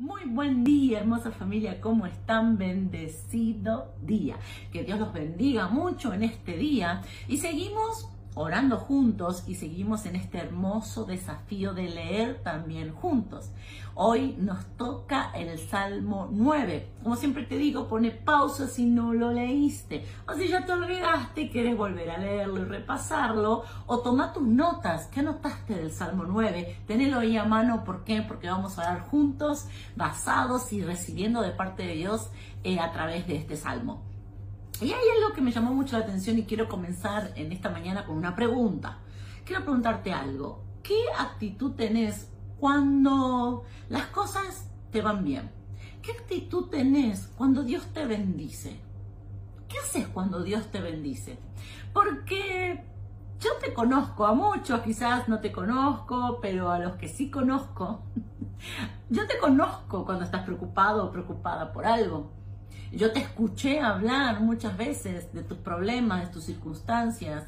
Muy buen día, hermosa familia, ¿cómo están? Bendecido día. Que Dios los bendiga mucho en este día. Y seguimos orando juntos y seguimos en este hermoso desafío de leer también juntos. Hoy nos toca el Salmo 9. Como siempre te digo, pone pausa si no lo leíste. O si ya te olvidaste y quieres volver a leerlo y repasarlo. O toma tus notas. ¿Qué anotaste del Salmo 9? Tenelo ahí a mano. ¿Por qué? Porque vamos a orar juntos, basados y recibiendo de parte de Dios eh, a través de este Salmo. Y hay algo que me llamó mucho la atención y quiero comenzar en esta mañana con una pregunta. Quiero preguntarte algo. ¿Qué actitud tenés cuando las cosas te van bien? ¿Qué actitud tenés cuando Dios te bendice? ¿Qué haces cuando Dios te bendice? Porque yo te conozco a muchos, quizás no te conozco, pero a los que sí conozco, yo te conozco cuando estás preocupado o preocupada por algo. Yo te escuché hablar muchas veces de tus problemas, de tus circunstancias,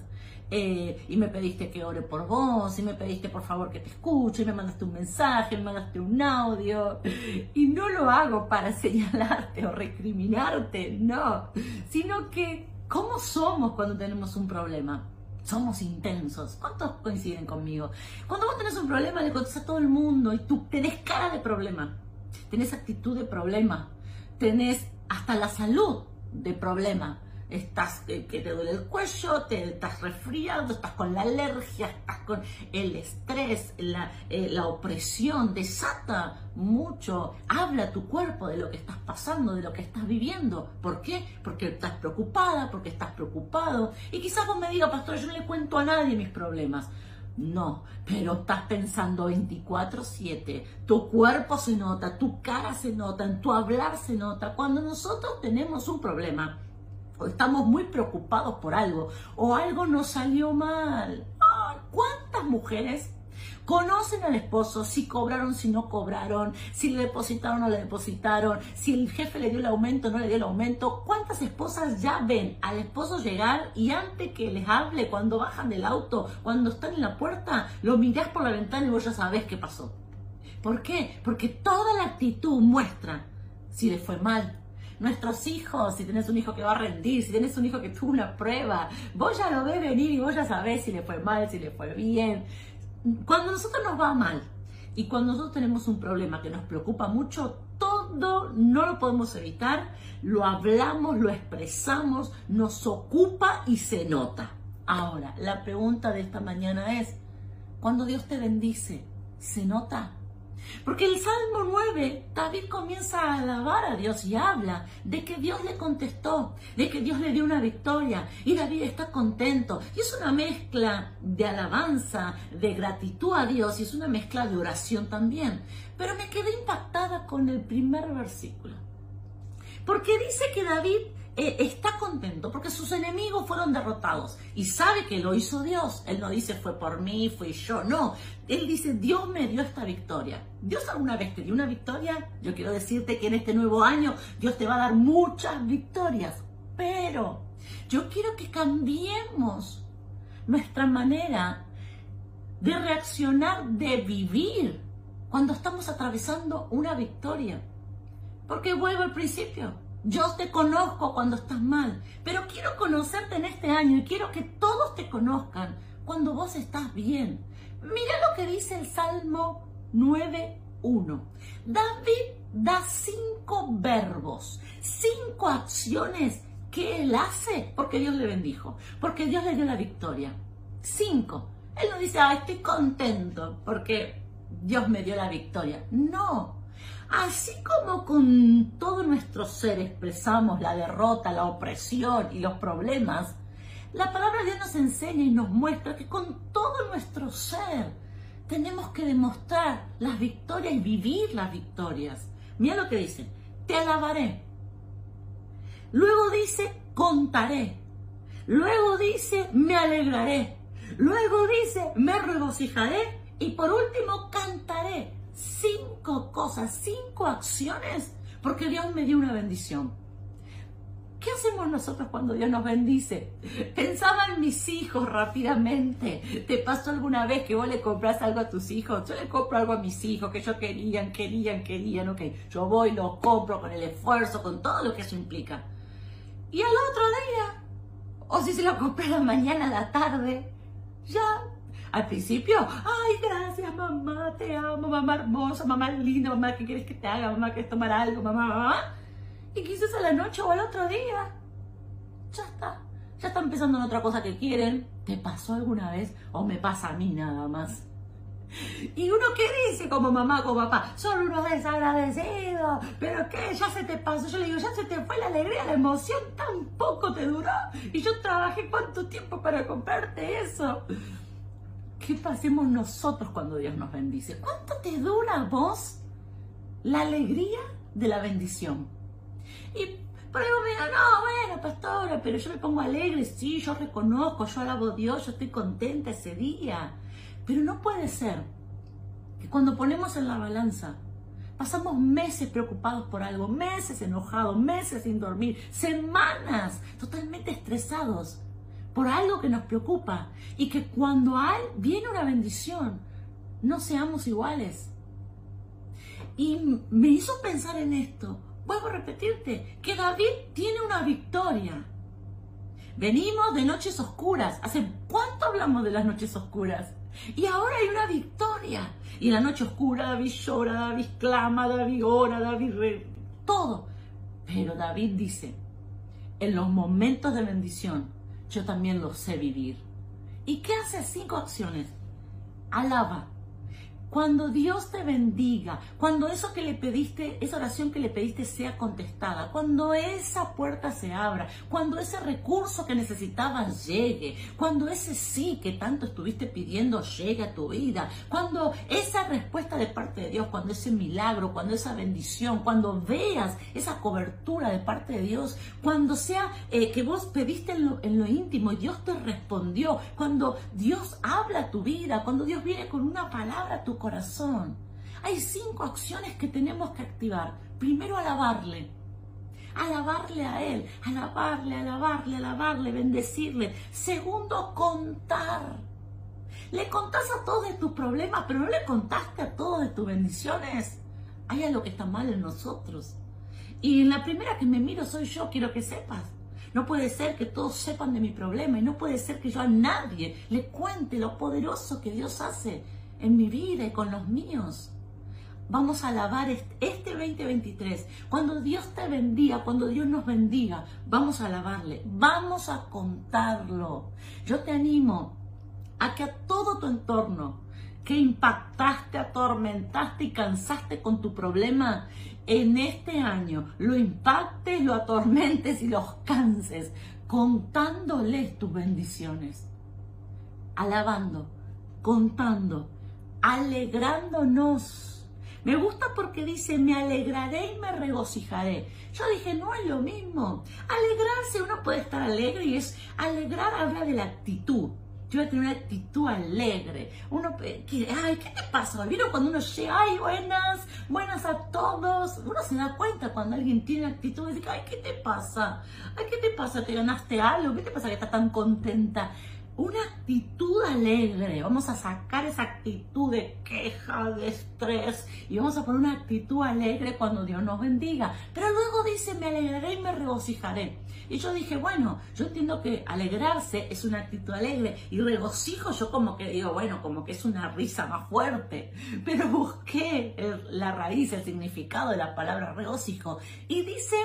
eh, y me pediste que ore por vos, y me pediste por favor que te escuche, y me mandaste un mensaje, me mandaste un audio, y no lo hago para señalarte o recriminarte, no, sino que, ¿cómo somos cuando tenemos un problema? Somos intensos. ¿Cuántos coinciden conmigo? Cuando vos tenés un problema, le contestas a todo el mundo y tú tenés cara de problema, tenés actitud de problema, tenés hasta la salud de problema. Estás eh, que te duele el cuello, te estás resfriado, estás con la alergia, estás con el estrés, la, eh, la opresión, desata mucho, habla tu cuerpo de lo que estás pasando, de lo que estás viviendo. ¿Por qué? Porque estás preocupada, porque estás preocupado. Y quizás vos me digas, pastor, yo no le cuento a nadie mis problemas. No, pero estás pensando 24/7. Tu cuerpo se nota, tu cara se nota, tu hablar se nota. Cuando nosotros tenemos un problema o estamos muy preocupados por algo o algo nos salió mal. ¿Cuántas mujeres Conocen al esposo, si cobraron, si no cobraron, si le depositaron o no le depositaron, si el jefe le dio el aumento o no le dio el aumento. ¿Cuántas esposas ya ven al esposo llegar y antes que les hable, cuando bajan del auto, cuando están en la puerta, lo mirás por la ventana y vos ya sabés qué pasó? ¿Por qué? Porque toda la actitud muestra si le fue mal, nuestros hijos, si tienes un hijo que va a rendir, si tienes un hijo que tuvo una prueba, vos ya lo ves venir y vos ya sabés si le fue mal, si le fue bien. Cuando nosotros nos va mal y cuando nosotros tenemos un problema que nos preocupa mucho, todo no lo podemos evitar, lo hablamos, lo expresamos, nos ocupa y se nota. Ahora, la pregunta de esta mañana es, cuando Dios te bendice, ¿se nota? Porque el Salmo 9, David comienza a alabar a Dios y habla de que Dios le contestó, de que Dios le dio una victoria y David está contento. Y es una mezcla de alabanza, de gratitud a Dios y es una mezcla de oración también. Pero me quedé impactada con el primer versículo. Porque dice que David está contento porque sus enemigos fueron derrotados y sabe que lo hizo Dios. Él no dice fue por mí, fui yo, no. Él dice Dios me dio esta victoria. Dios alguna vez te dio una victoria. Yo quiero decirte que en este nuevo año Dios te va a dar muchas victorias. Pero yo quiero que cambiemos nuestra manera de reaccionar, de vivir cuando estamos atravesando una victoria. Porque vuelvo al principio. Yo te conozco cuando estás mal, pero quiero conocerte en este año y quiero que todos te conozcan cuando vos estás bien. Mira lo que dice el Salmo 9.1. David da cinco verbos, cinco acciones que él hace porque Dios le bendijo, porque Dios le dio la victoria. Cinco. Él no dice, ah, estoy contento porque Dios me dio la victoria. No, Así como con todo nuestro ser expresamos la derrota, la opresión y los problemas, la palabra de Dios nos enseña y nos muestra que con todo nuestro ser tenemos que demostrar las victorias y vivir las victorias. Mira lo que dice, te alabaré. Luego dice, contaré. Luego dice, me alegraré. Luego dice, me regocijaré. Y por último, cantaré cinco cosas, cinco acciones, porque Dios me dio una bendición. ¿Qué hacemos nosotros cuando Dios nos bendice? Pensaba en mis hijos rápidamente. ¿Te pasó alguna vez que vos le compras algo a tus hijos? Yo le compro algo a mis hijos que ellos querían, querían, querían. Ok, yo voy, lo compro con el esfuerzo, con todo lo que eso implica. Y al otro día, o si se lo compré la mañana, la tarde, ya al principio, ay, gracias mamá, te amo, mamá hermosa, mamá linda, mamá, ¿qué quieres que te haga? Mamá, ¿quieres tomar algo? Mamá, mamá. Y quizás a la noche o al otro día, ya está. Ya está empezando en otra cosa que quieren. ¿Te pasó alguna vez? ¿O me pasa a mí nada más? Y uno que dice como mamá, como papá, son unos desagradecidos, pero qué, ya se te pasó. Yo le digo, ya se te fue la alegría, la emoción, tampoco te duró. Y yo trabajé cuánto tiempo para comprarte eso. ¿Qué pasemos nosotros cuando Dios nos bendice? ¿Cuánto te dura vos la alegría de la bendición? Y por ahí vos me digas, no, bueno, pastora, pero yo me pongo alegre, sí, yo reconozco, yo alabo a Dios, yo estoy contenta ese día. Pero no puede ser que cuando ponemos en la balanza, pasamos meses preocupados por algo, meses enojados, meses sin dormir, semanas totalmente estresados por algo que nos preocupa y que cuando hay, viene una bendición, no seamos iguales. Y me hizo pensar en esto. Vuelvo a repetirte que David tiene una victoria. Venimos de noches oscuras. ¿Hace cuánto hablamos de las noches oscuras? Y ahora hay una victoria. Y la noche oscura David llora, David clama, David ora, David re... todo. Pero David dice, en los momentos de bendición, yo también lo sé vivir. ¿Y qué hace cinco acciones? Alaba, cuando Dios te bendiga, cuando eso que le pediste, esa oración que le pediste sea contestada, cuando esa puerta se abra, cuando ese recurso que necesitabas llegue, cuando ese sí que tanto estuviste pidiendo llegue a tu vida, cuando esa respuesta de parte de Dios, cuando ese milagro, cuando esa bendición, cuando veas esa cobertura de parte de Dios, cuando sea eh, que vos pediste en lo, en lo íntimo y Dios te respondió, cuando Dios habla a tu vida, cuando Dios viene con una palabra a tu corazón. Hay cinco acciones que tenemos que activar. Primero, alabarle. Alabarle a Él. Alabarle, alabarle, alabarle, bendecirle. Segundo, contar. Le contás a todos de tus problemas, pero no le contaste a todos de tus bendiciones. Hay algo que está mal en nosotros. Y la primera que me miro soy yo, quiero que sepas. No puede ser que todos sepan de mi problema y no puede ser que yo a nadie le cuente lo poderoso que Dios hace en mi vida y con los míos. Vamos a alabar este 2023. Cuando Dios te bendiga, cuando Dios nos bendiga, vamos a alabarle, vamos a contarlo. Yo te animo a que a todo tu entorno que impactaste, atormentaste y cansaste con tu problema, en este año lo impactes, lo atormentes y los canses, contándoles tus bendiciones, alabando, contando alegrándonos. Me gusta porque dice, me alegraré y me regocijaré. Yo dije, no es lo mismo. Alegrarse, uno puede estar alegre y es alegrar habla de la actitud. Yo voy a tener una actitud alegre. Uno, que, ay, ¿qué te pasa? ¿Vieron cuando uno llega, ay, buenas, buenas a todos? Uno se da cuenta cuando alguien tiene actitud y dice, ay, ¿qué te pasa? Ay, ¿qué te pasa? ¿Te ganaste algo? ¿Qué te pasa que estás tan contenta? Una actitud alegre. Vamos a sacar esa actitud de queja, de estrés y vamos a poner una actitud alegre cuando Dios nos bendiga. Pero luego dice, me alegraré y me regocijaré. Y yo dije, bueno, yo entiendo que alegrarse es una actitud alegre y regocijo yo como que digo, bueno, como que es una risa más fuerte. Pero busqué la raíz, el significado de la palabra regocijo y dice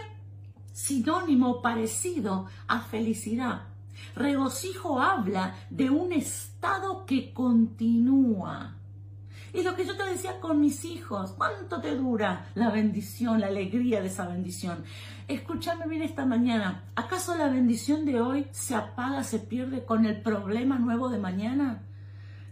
sinónimo parecido a felicidad. Regocijo habla de un estado que continúa. Y lo que yo te decía con mis hijos, ¿cuánto te dura la bendición, la alegría de esa bendición? Escúchame bien esta mañana, ¿acaso la bendición de hoy se apaga, se pierde con el problema nuevo de mañana?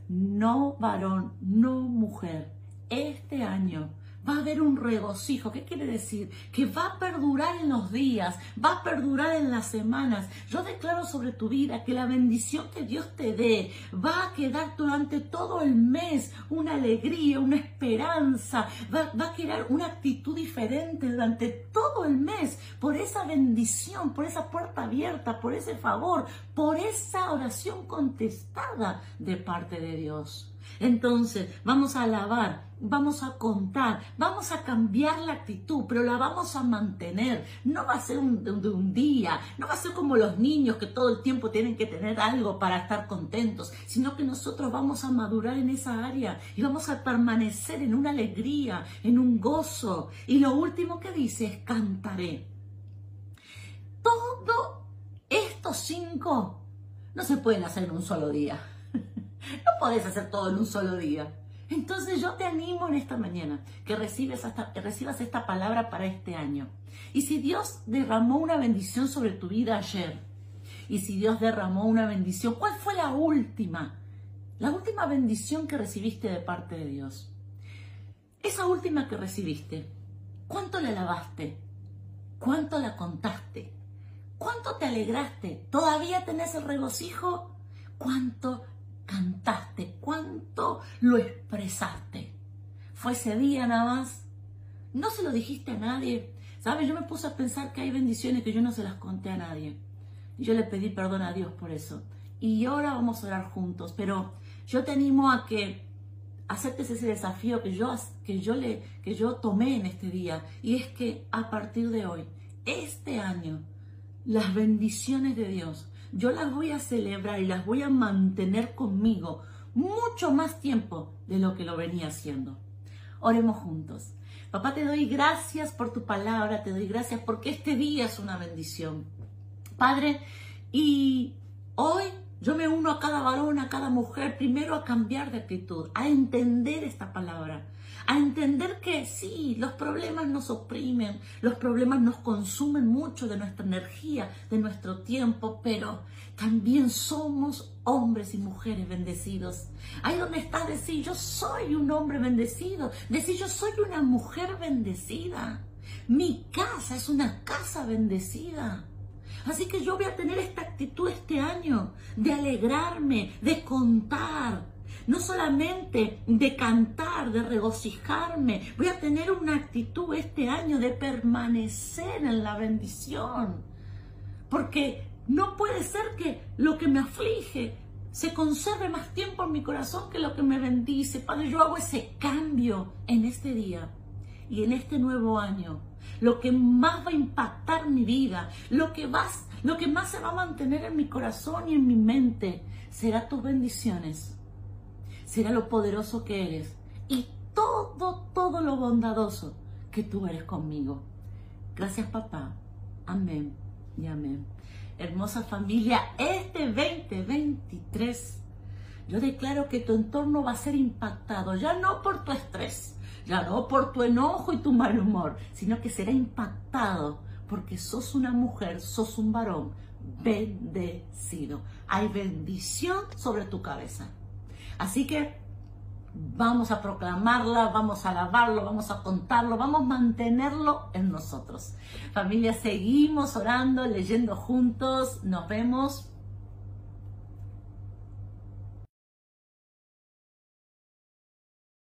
No varón, no mujer. Este año va a haber un regocijo. ¿Qué quiere decir? Que va a perdurar en los días, va a perdurar en las semanas. Yo declaro sobre tu vida que la bendición que Dios te dé va a quedar durante todo el mes una alegría, una esperanza, va, a quedar una actitud diferente durante todo el mes por esa bendición, por esa puerta abierta, por ese favor, por esa oración contestada de parte de Dios. Entonces, vamos a alabar, vamos a contar, vamos a cambiar la actitud, pero la vamos a mantener. No va a ser un, de, un día, no va a ser como los niños que todo el tiempo tienen que tener algo para estar contentos, sino que nosotros vamos a madurar en esa área y vamos a permanecer en una alegría, en un gozo. Y lo último que dice es cantaré. Todo estos cinco no se pueden hacer en un solo día. No podés hacer todo en un solo día. Entonces yo te animo en esta mañana que que recibas esta palabra para este año. Y si Dios derramó una bendición sobre tu vida ayer, y si Dios derramó una bendición, ¿cuál fue la última? La última bendición que recibiste de parte de Dios. Esa última que recibiste, ¿cuánto la lavaste? ¿Cuánto la contaste? ¿Cuánto te alegraste? ¿Todavía tenés el regocijo? ¿Cuánto cantaste, cuánto lo expresaste. Fue ese día nada más. No se lo dijiste a nadie. ¿Sabes? Yo me puse a pensar que hay bendiciones que yo no se las conté a nadie. Y yo le pedí perdón a Dios por eso. Y ahora vamos a orar juntos. Pero yo te animo a que aceptes ese desafío que yo, que yo, le, que yo tomé en este día. Y es que a partir de hoy, este año, las bendiciones de Dios yo las voy a celebrar y las voy a mantener conmigo mucho más tiempo de lo que lo venía haciendo. Oremos juntos. Papá, te doy gracias por tu palabra, te doy gracias porque este día es una bendición. Padre, y hoy yo me uno a cada varón, a cada mujer, primero a cambiar de actitud, a entender esta palabra, a entender que sí, los problemas nos oprimen, los problemas nos consumen mucho de nuestra energía, de nuestro tiempo, pero también somos hombres y mujeres bendecidos. Ahí donde está decir, yo soy un hombre bendecido, decir, yo soy una mujer bendecida. Mi casa es una casa bendecida. Así que yo voy a tener esta actitud este año de alegrarme, de contar, no solamente de cantar, de regocijarme, voy a tener una actitud este año de permanecer en la bendición. Porque no puede ser que lo que me aflige se conserve más tiempo en mi corazón que lo que me bendice. Padre, yo hago ese cambio en este día y en este nuevo año. Lo que más va a impactar mi vida, lo que, lo que más se va a mantener en mi corazón y en mi mente, será tus bendiciones será lo poderoso que eres y todo, todo lo bondadoso que tú eres conmigo. Gracias papá. Amén y amén. Hermosa familia, este 2023 yo declaro que tu entorno va a ser impactado, ya no por tu estrés, ya no por tu enojo y tu mal humor, sino que será impactado porque sos una mujer, sos un varón bendecido. Hay bendición sobre tu cabeza. Así que vamos a proclamarla, vamos a alabarlo, vamos a contarlo, vamos a mantenerlo en nosotros. Familia, seguimos orando, leyendo juntos. Nos vemos